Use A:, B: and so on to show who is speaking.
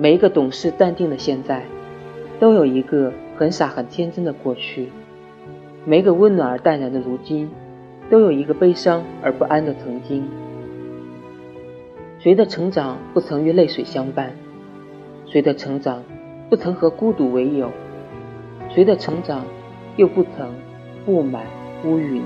A: 每一个懂事淡定的现在都有一个很傻很天真的过去。每一个温暖而淡然的如今都有一个悲伤而不安的曾经。谁的成长不曾与泪水相伴？谁的成长不曾和孤独为友？谁的成长又不曾布满乌云？